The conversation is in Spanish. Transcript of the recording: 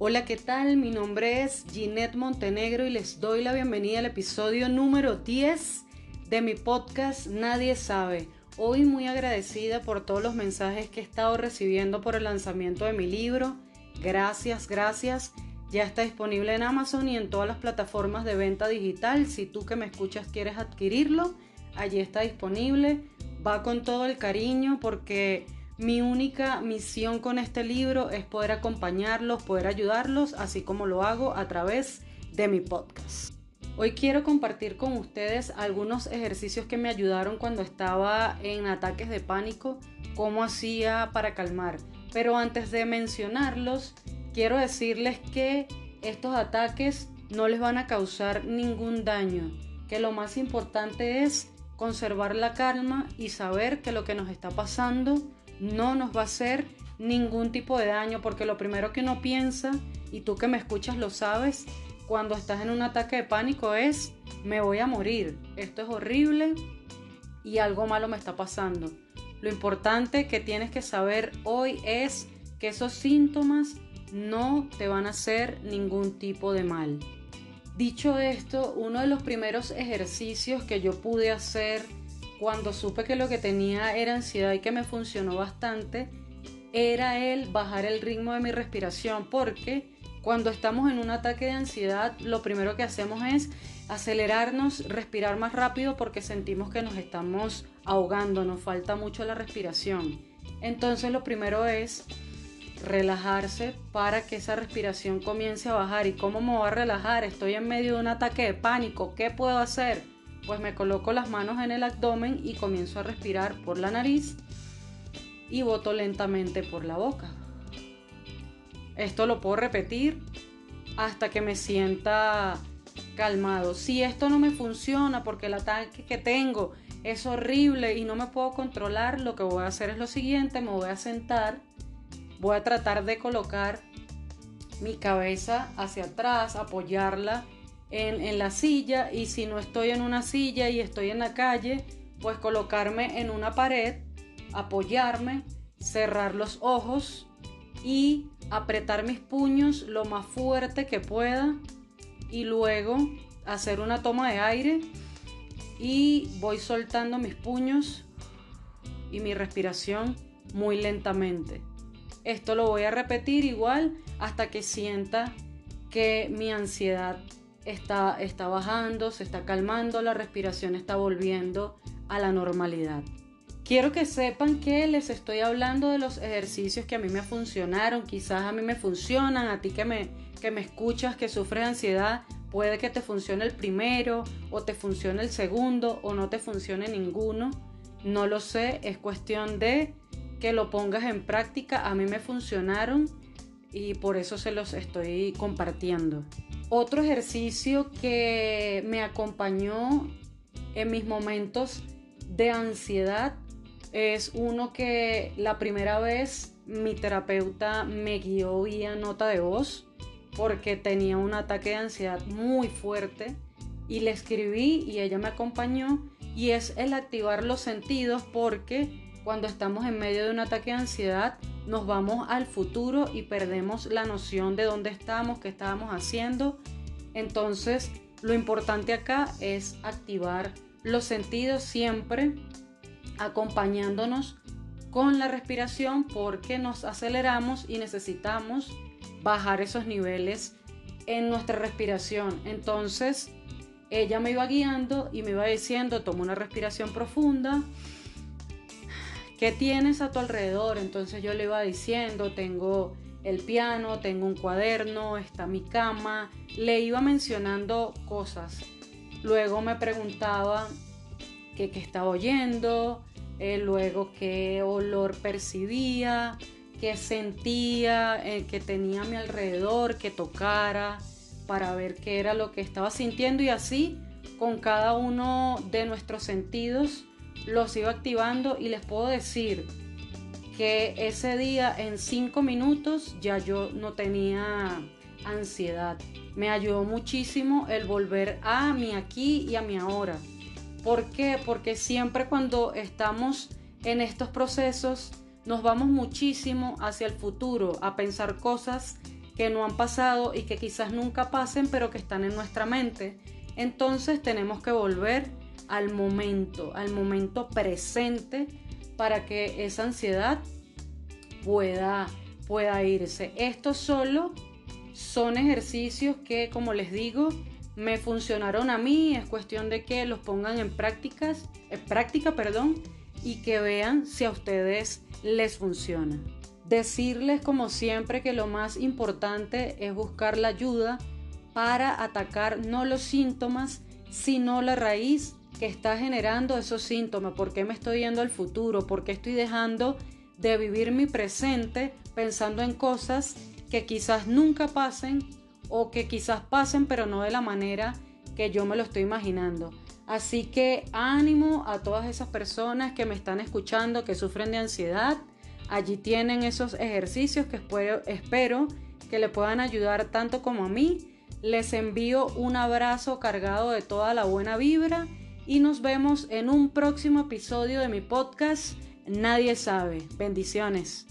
Hola, ¿qué tal? Mi nombre es Ginette Montenegro y les doy la bienvenida al episodio número 10 de mi podcast Nadie sabe. Hoy muy agradecida por todos los mensajes que he estado recibiendo por el lanzamiento de mi libro. Gracias, gracias. Ya está disponible en Amazon y en todas las plataformas de venta digital. Si tú que me escuchas quieres adquirirlo, allí está disponible. Va con todo el cariño porque mi única misión con este libro es poder acompañarlos, poder ayudarlos, así como lo hago a través de mi podcast. Hoy quiero compartir con ustedes algunos ejercicios que me ayudaron cuando estaba en ataques de pánico, cómo hacía para calmar. Pero antes de mencionarlos, quiero decirles que estos ataques no les van a causar ningún daño, que lo más importante es conservar la calma y saber que lo que nos está pasando no nos va a hacer ningún tipo de daño porque lo primero que uno piensa, y tú que me escuchas lo sabes, cuando estás en un ataque de pánico es, me voy a morir, esto es horrible y algo malo me está pasando. Lo importante que tienes que saber hoy es que esos síntomas no te van a hacer ningún tipo de mal. Dicho esto, uno de los primeros ejercicios que yo pude hacer cuando supe que lo que tenía era ansiedad y que me funcionó bastante, era el bajar el ritmo de mi respiración, porque cuando estamos en un ataque de ansiedad, lo primero que hacemos es acelerarnos, respirar más rápido porque sentimos que nos estamos ahogando, nos falta mucho la respiración. Entonces lo primero es relajarse para que esa respiración comience a bajar. ¿Y cómo me voy a relajar? Estoy en medio de un ataque de pánico. ¿Qué puedo hacer? Pues me coloco las manos en el abdomen y comienzo a respirar por la nariz y boto lentamente por la boca. Esto lo puedo repetir hasta que me sienta calmado. Si esto no me funciona porque el ataque que tengo es horrible y no me puedo controlar, lo que voy a hacer es lo siguiente, me voy a sentar, voy a tratar de colocar mi cabeza hacia atrás, apoyarla en, la silla y si no estoy en una silla y estoy en la calle, pues colocarme en una pared, apoyarme, cerrar los ojos y apretar mis puños lo más fuerte que pueda y luego hacer una toma de aire y voy soltando mis puños y mi respiración muy lentamente. Esto lo voy a repetir igual hasta que sienta que mi ansiedad está, bajando, se está calmando, la respiración está volviendo a la normalidad. Quiero que sepan que les estoy hablando de los ejercicios que a mí me funcionaron, quizás a mí me funcionan, a ti que me, que me escuchas, que sufres ansiedad, puede que te funcione el primero o te funcione el segundo o no te funcione ninguno. No lo sé, es cuestión de que lo pongas en práctica. A mí me funcionaron y por eso se los estoy compartiendo. Otro ejercicio que me acompañó en mis momentos de ansiedad es uno que la primera vez mi terapeuta me guió vía nota de voz porque tenía un ataque de ansiedad muy fuerte y le escribí y ella me acompañó y es el activar los sentidos porque cuando estamos en medio de un ataque de ansiedad nos vamos al futuro y perdemos la noción de dónde estamos, qué estábamos haciendo. Entonces, lo importante acá es activar los sentidos siempre acompañándonos con la respiración porque nos aceleramos y necesitamos bajar esos niveles en nuestra respiración. Entonces, ella me iba guiando y me iba diciendo, toma una respiración profunda ¿qué tienes a tu alrededor? Entonces yo le iba diciendo, tengo el piano, tengo un cuaderno, está mi cama, le iba mencionando cosas. Luego me preguntaba qué, estaba oyendo, eh, luego qué olor percibía, qué sentía, eh, que tenía a mi alrededor, que tocara, para ver qué era lo que estaba sintiendo y así con cada uno de nuestros sentidos los iba activando y les puedo decir que ese día en cinco minutos ya yo no tenía ansiedad. Me ayudó muchísimo el volver a mi aquí y a mi ahora. ¿Por qué? Porque siempre cuando estamos en estos procesos nos vamos muchísimo hacia el futuro a pensar cosas que no han pasado y que quizás nunca pasen, pero que están en nuestra mente. Entonces tenemos que volver al momento, al momento presente para que esa ansiedad pueda, pueda irse. Esto solo son ejercicios que, como les digo, me funcionaron a mí, es cuestión de que los pongan en prácticas, en práctica, perdón, y que vean si a ustedes les funciona. Decirles como siempre que lo más importante es buscar la ayuda para atacar no los síntomas, sino la raíz que está generando esos síntomas. ¿Por qué me estoy yendo al futuro? ¿Por qué estoy dejando de vivir mi presente pensando en cosas que quizás nunca pasen o que quizás pasen pero no de la manera que yo me lo estoy imaginando. Así que ánimo a todas esas personas que me están escuchando, que sufren de ansiedad. Allí tienen esos ejercicios que espero, que le puedan ayudar tanto como a mí. Les envío un abrazo cargado de toda la buena vibra y nos vemos en un próximo episodio de mi podcast Nadie sabe. Bendiciones.